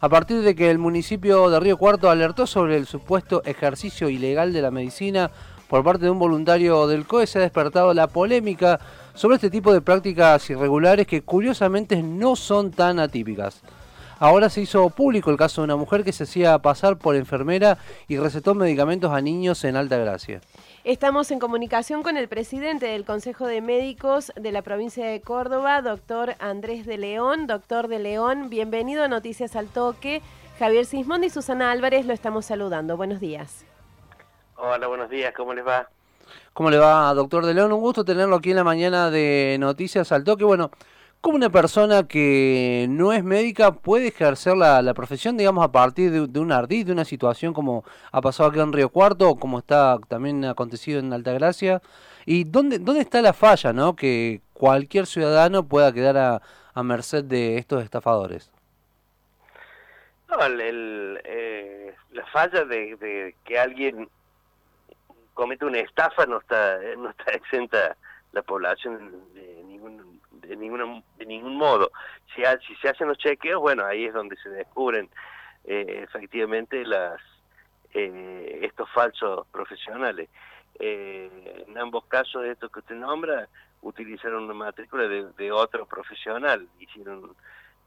a partir de que el municipio de Río Cuarto alertó sobre el supuesto ejercicio ilegal de la medicina por parte de un voluntario del COE, se ha despertado la polémica sobre este tipo de prácticas irregulares que curiosamente no son tan atípicas. Ahora se hizo público el caso de una mujer que se hacía pasar por enfermera y recetó medicamentos a niños en Alta Gracia. Estamos en comunicación con el presidente del Consejo de Médicos de la provincia de Córdoba, doctor Andrés de León. Doctor de León, bienvenido a Noticias al Toque. Javier Sismondi y Susana Álvarez lo estamos saludando. Buenos días. Hola, buenos días, ¿cómo les va? ¿Cómo le va, doctor de León? Un gusto tenerlo aquí en la mañana de Noticias al Toque. Bueno, ¿Cómo una persona que no es médica puede ejercer la, profesión, digamos, a partir de, un ardid, de una situación como ha pasado aquí en Río Cuarto, como está también acontecido en Altagracia? ¿Y dónde, dónde está la falla, no? Que cualquier ciudadano pueda quedar a, merced de estos estafadores. No, eh, la falla de, que alguien comete una estafa no está, no está exenta la población de de, ninguna, de ningún modo. Si, si se hacen los chequeos, bueno, ahí es donde se descubren eh, efectivamente las eh, estos falsos profesionales. Eh, en ambos casos de estos que usted nombra, utilizaron una matrícula de, otro profesional, hicieron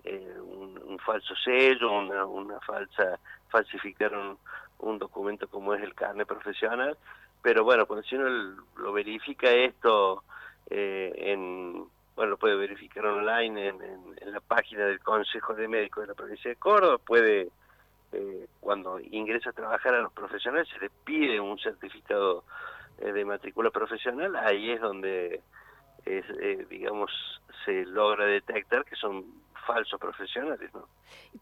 un, un, falso sello, una, una falsa, falsificaron un documento como es el carnet profesional, pero bueno, cuando si uno lo verifica esto en bueno, lo puede verificar online en, la página del Consejo de Médicos de la provincia de Córdoba, puede, eh, cuando ingresa a trabajar a los profesionales, se les pide un certificado eh, de matrícula profesional, ahí es donde, eh, digamos, se logra detectar que son falsos profesionales, ¿no?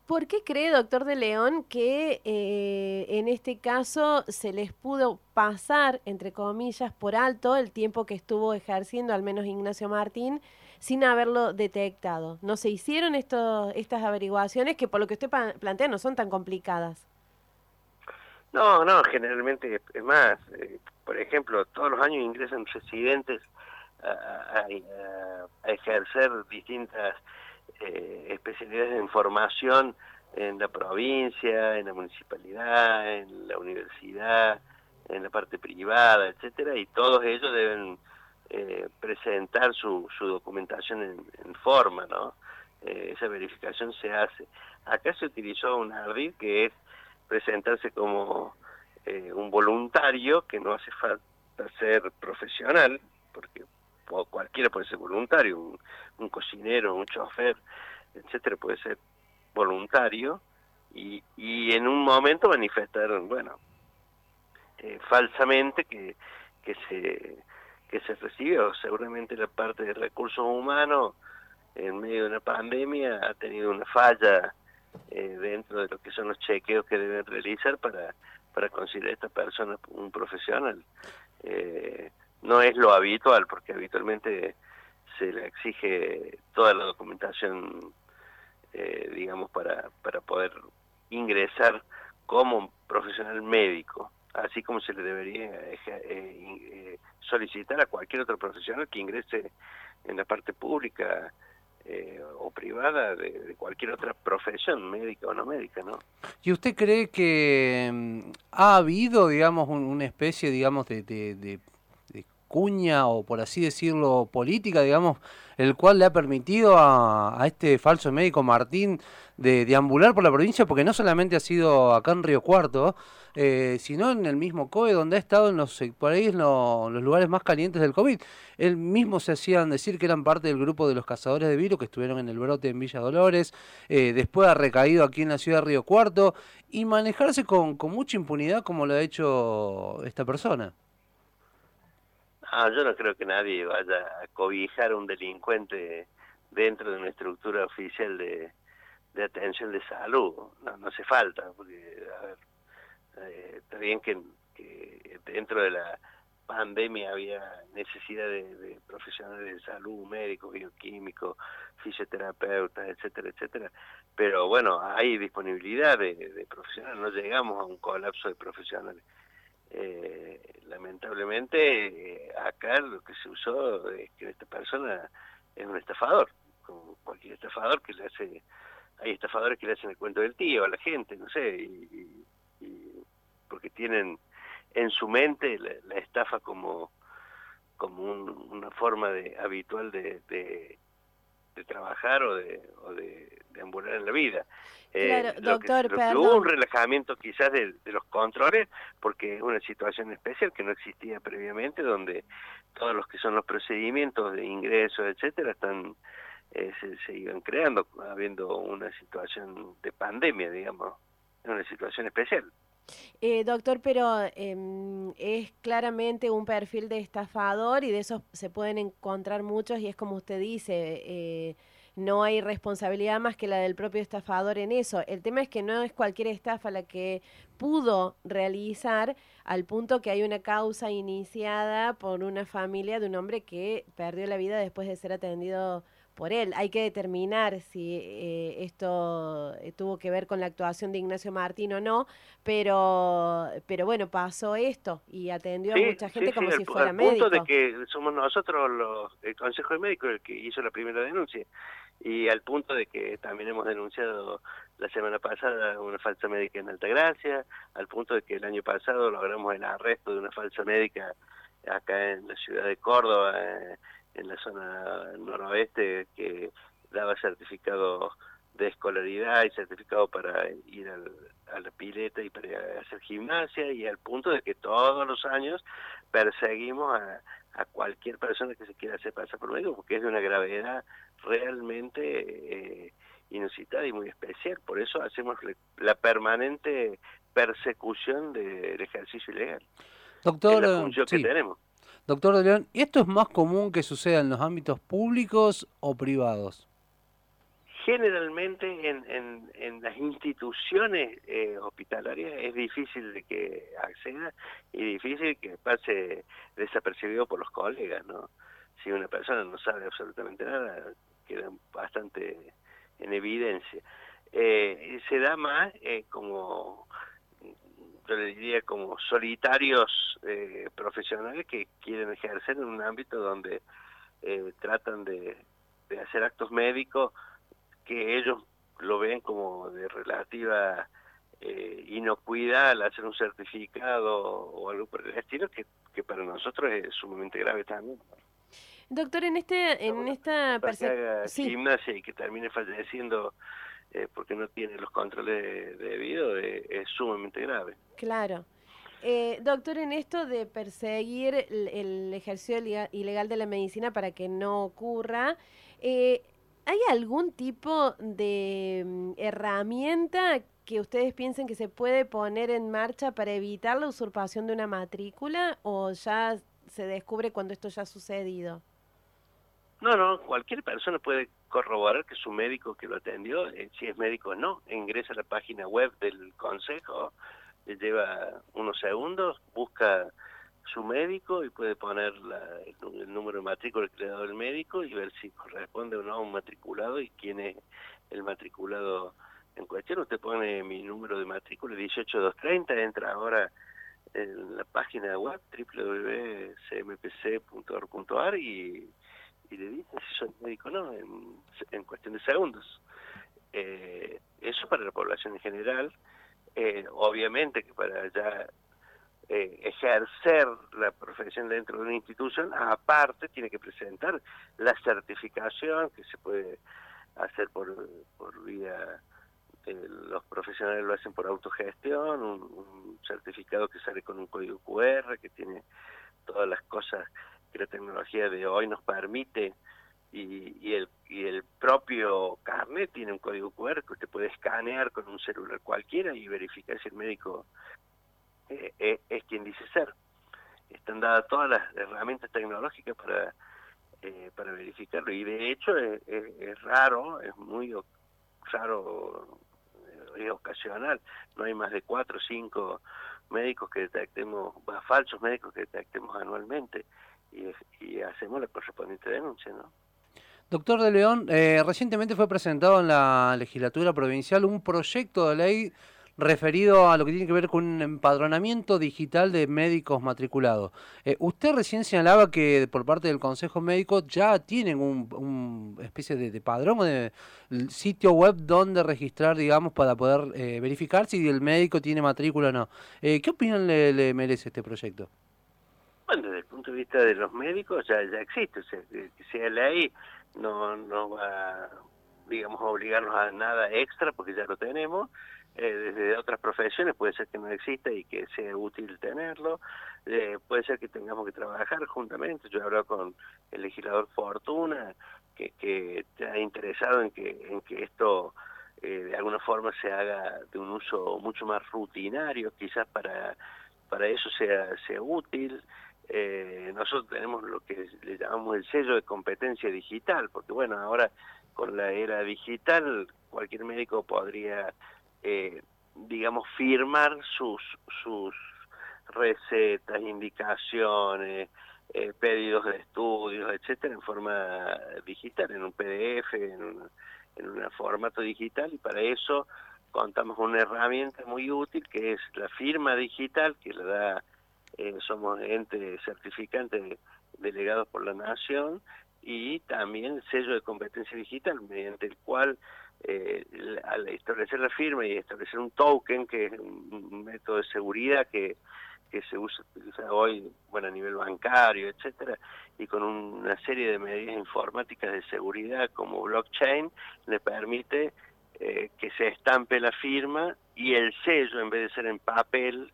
¿Por qué cree, doctor de León, que en este caso se les pudo pasar, entre comillas, por alto el tiempo que estuvo ejerciendo, al menos Ignacio Martín, sin haberlo detectado. No se hicieron esto, estas averiguaciones que por lo que usted plantea no son tan complicadas. No, no, generalmente es más. Eh, por ejemplo, todos los años ingresan residentes a, ejercer distintas eh, especialidades de formación en la provincia, en la municipalidad, en la universidad, en la parte privada, etcétera, y todos ellos deben eh, presentar su, su documentación en, forma, ¿no? Eh, esa verificación se hace. Acá se utilizó un ardid que es presentarse como eh, un voluntario, que no hace falta ser profesional, porque cualquiera puede ser voluntario, un, un cocinero, un chofer, etcétera, puede ser voluntario, y, y en un momento manifestar, bueno, falsamente que, que se que se recibió. Seguramente la parte de recursos humanos en medio de una pandemia ha tenido una falla eh, dentro de lo que son los chequeos que deben realizar para, para considerar a esta persona un profesional. Eh, no es lo habitual, porque habitualmente se le exige toda la documentación, eh, digamos, para, para poder ingresar como profesional médico así como se le debería eh, eh, solicitar a cualquier otro profesional que ingrese en la parte pública eh, o privada de, cualquier otra profesión, médica o no médica, ¿no? ¿Y usted cree que mm, ha habido, digamos, una especie, digamos, de, de, cuña o por así decirlo política, digamos, el cual le ha permitido a, este falso médico Martín de deambular por la provincia, porque no solamente ha sido acá en Río Cuarto, sino en el mismo COE, donde ha estado en los, por ahí en los lugares más calientes del COVID. Él mismo se hacían decir que eran parte del grupo de los cazadores de virus que estuvieron en el brote en Villa Dolores, eh, después ha recaído aquí en la ciudad de Río Cuarto, y manejarse con, mucha impunidad como lo ha hecho esta persona. Ah, yo no creo que nadie vaya a cobijar a un delincuente dentro de una estructura oficial de, de atención de salud. No, no hace falta, porque, a ver, eh, bien que, dentro de la pandemia había necesidad de, profesionales de salud, médicos, bioquímicos, fisioterapeutas, etcétera, etcétera. Pero bueno, hay disponibilidad de, profesionales, no llegamos a un colapso de profesionales. Eh, lamentablemente, acá lo que se usó es que esta persona es un estafador, como cualquier estafador que le hace hay estafadores que le hacen el cuento del tío a la gente, no sé, y, porque tienen en su mente la, estafa como como una forma de habitual de, de, trabajar o de, o de, ambular en la vida. Eh, claro, doctor, Hubo un relajamiento quizás de, los controles porque es una situación especial que no existía previamente donde todos los que son los procedimientos de ingreso, etcétera, están eh, se, iban creando, habiendo una situación de pandemia, digamos, una situación especial. Eh, doctor, pero em, es claramente un perfil de estafador y de esos se pueden encontrar muchos y es como usted dice, eh, no hay responsabilidad más que la del propio estafador en eso. El tema es que no es cualquier estafa la que pudo realizar al punto que hay una causa iniciada por una familia de un hombre que perdió la vida después de ser atendido por él. Hay que determinar si eh, esto eh, tuvo que ver con la actuación de Ignacio Martín o no, pero pero bueno, pasó esto y atendió a mucha gente como si fuera médico. Al punto de que somos nosotros los, el Consejo de Médicos el que hizo la primera denuncia y al punto de que también hemos denunciado la semana pasada una falsa médica en Altagracia, al punto de que el año pasado logramos el arresto de una falsa médica acá en la ciudad de Córdoba. Eh, en la zona noroeste que daba certificado de escolaridad y certificado para ir a la pileta y para hacer gimnasia y al punto de que todos los años perseguimos a, cualquier persona que se quiera hacer pasar por médico porque es de una gravedad realmente eh, inusitada y muy especial. Por eso hacemos la permanente persecución del ejercicio ilegal. Doctor, la que tenemos. Doctor de León, ¿esto es más común que suceda en los ámbitos públicos o privados? Generalmente en, en, las instituciones eh, hospitalarias es difícil de que acceda y difícil que pase desapercibido por los colegas, ¿no? Si una persona no sabe absolutamente nada, queda bastante en evidencia. Eh, se da más eh, como yo le diría como solitarios eh, profesionales que quieren ejercer en un ámbito donde eh, tratan de, hacer actos médicos que ellos lo ven como de relativa eh, inocuidad al hacer un certificado o algo por el estilo que, que para nosotros es sumamente grave también. Doctor, en este en esta gimnasia y que termine falleciendo eh, porque no tiene los controles debidos, de, es sumamente grave. Claro. Eh, doctor, en esto de perseguir el, ejercicio ilegal de la medicina para que no ocurra, eh, ¿hay algún tipo de mm, herramienta que ustedes piensen que se puede poner en marcha para evitar la usurpación de una matrícula o ya se descubre cuando esto ya ha sucedido? No, no, cualquier persona puede corroborar que su médico que lo atendió, eh, si es médico o no, ingresa a la página web del consejo, lleva unos segundos, busca su médico y puede poner el, número de matrícula que le ha dado el médico y ver si corresponde o no a un matriculado y quién es el matriculado en cuestión. Usted pone mi número de matrícula 18230, entra ahora en la página web www.cmpc.org.ar y y le dice si soy médico o no, en, cuestión de segundos. Eh, eso para la población en general, eh, obviamente que para ya eh, ejercer la profesión dentro de una institución, aparte tiene que presentar la certificación que se puede hacer por, por vía, los profesionales lo hacen por autogestión, un certificado que sale con un código QR, que tiene todas las cosas que la tecnología de hoy nos permite y, el, y el propio carnet tiene un código QR que usted puede escanear con un celular cualquiera y verificar si el médico eh, eh, es quien dice ser. Están dadas todas las herramientas tecnológicas para, eh, para verificarlo y de hecho es, es, raro, es muy raro, es ocasional, no hay más de cuatro o cinco médicos que detectemos, falsos médicos que detectemos anualmente y, hacemos la correspondiente denuncia, ¿no? Doctor de León, eh, recientemente fue presentado en la legislatura provincial un proyecto de ley referido a lo que tiene que ver con un empadronamiento digital de médicos matriculados. Eh, usted recién señalaba que por parte del Consejo Médico ya tienen un, especie de, padrón de sitio web donde registrar, digamos, para poder eh, verificar si el médico tiene matrícula o no. Eh, ¿Qué opinión le, merece este proyecto? Bueno, desde el punto de vista de los médicos ya, existe, o sea, que sea ley no, no va, digamos, a obligarnos a nada extra porque ya lo tenemos eh, desde otras profesiones puede ser que no exista y que sea útil tenerlo, eh, puede ser que tengamos que trabajar juntamente, yo he hablado con el legislador Fortuna, que, que está interesado en que, en que esto eh, de alguna forma se haga de un uso mucho más rutinario, quizás para, para eso sea, sea útil. Nosotros tenemos lo que le llamamos el sello de competencia digital, porque bueno, ahora con la era digital cualquier médico podría eh, digamos, firmar sus, sus recetas, indicaciones, eh, pedidos de estudios, etcétera, en forma digital, en un PDF, en un, en un formato digital, y para eso contamos con una herramienta muy útil que es la firma digital, que le da, eh, somos entes certificantes delegados por la Nación, y también el sello de competencia digital, mediante el cual eh, al establecer la firma y establecer un token, que es un método de seguridad que, que se usa, hoy bueno a nivel bancario, etcétera, y con una serie de medidas informáticas de seguridad como blockchain, le permite eh, que se estampe la firma y el sello, en vez de ser en papel,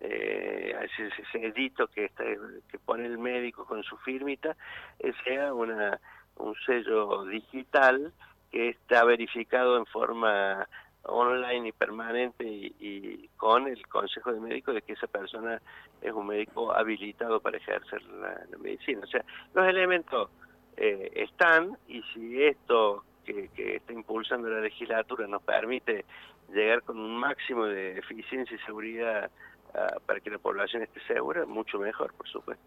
eh, ese, sellito que, está, que pone el médico con su firmita, eh, sea una, un sello digital que está verificado en forma online y permanente y, con el consejo de médico de que esa persona es un médico habilitado para ejercer la, medicina. O sea, los elementos eh, están y si esto que, que, está impulsando la legislatura nos permite llegar con un máximo de eficiencia y seguridad ah, para que la población esté segura, mucho mejor, por supuesto.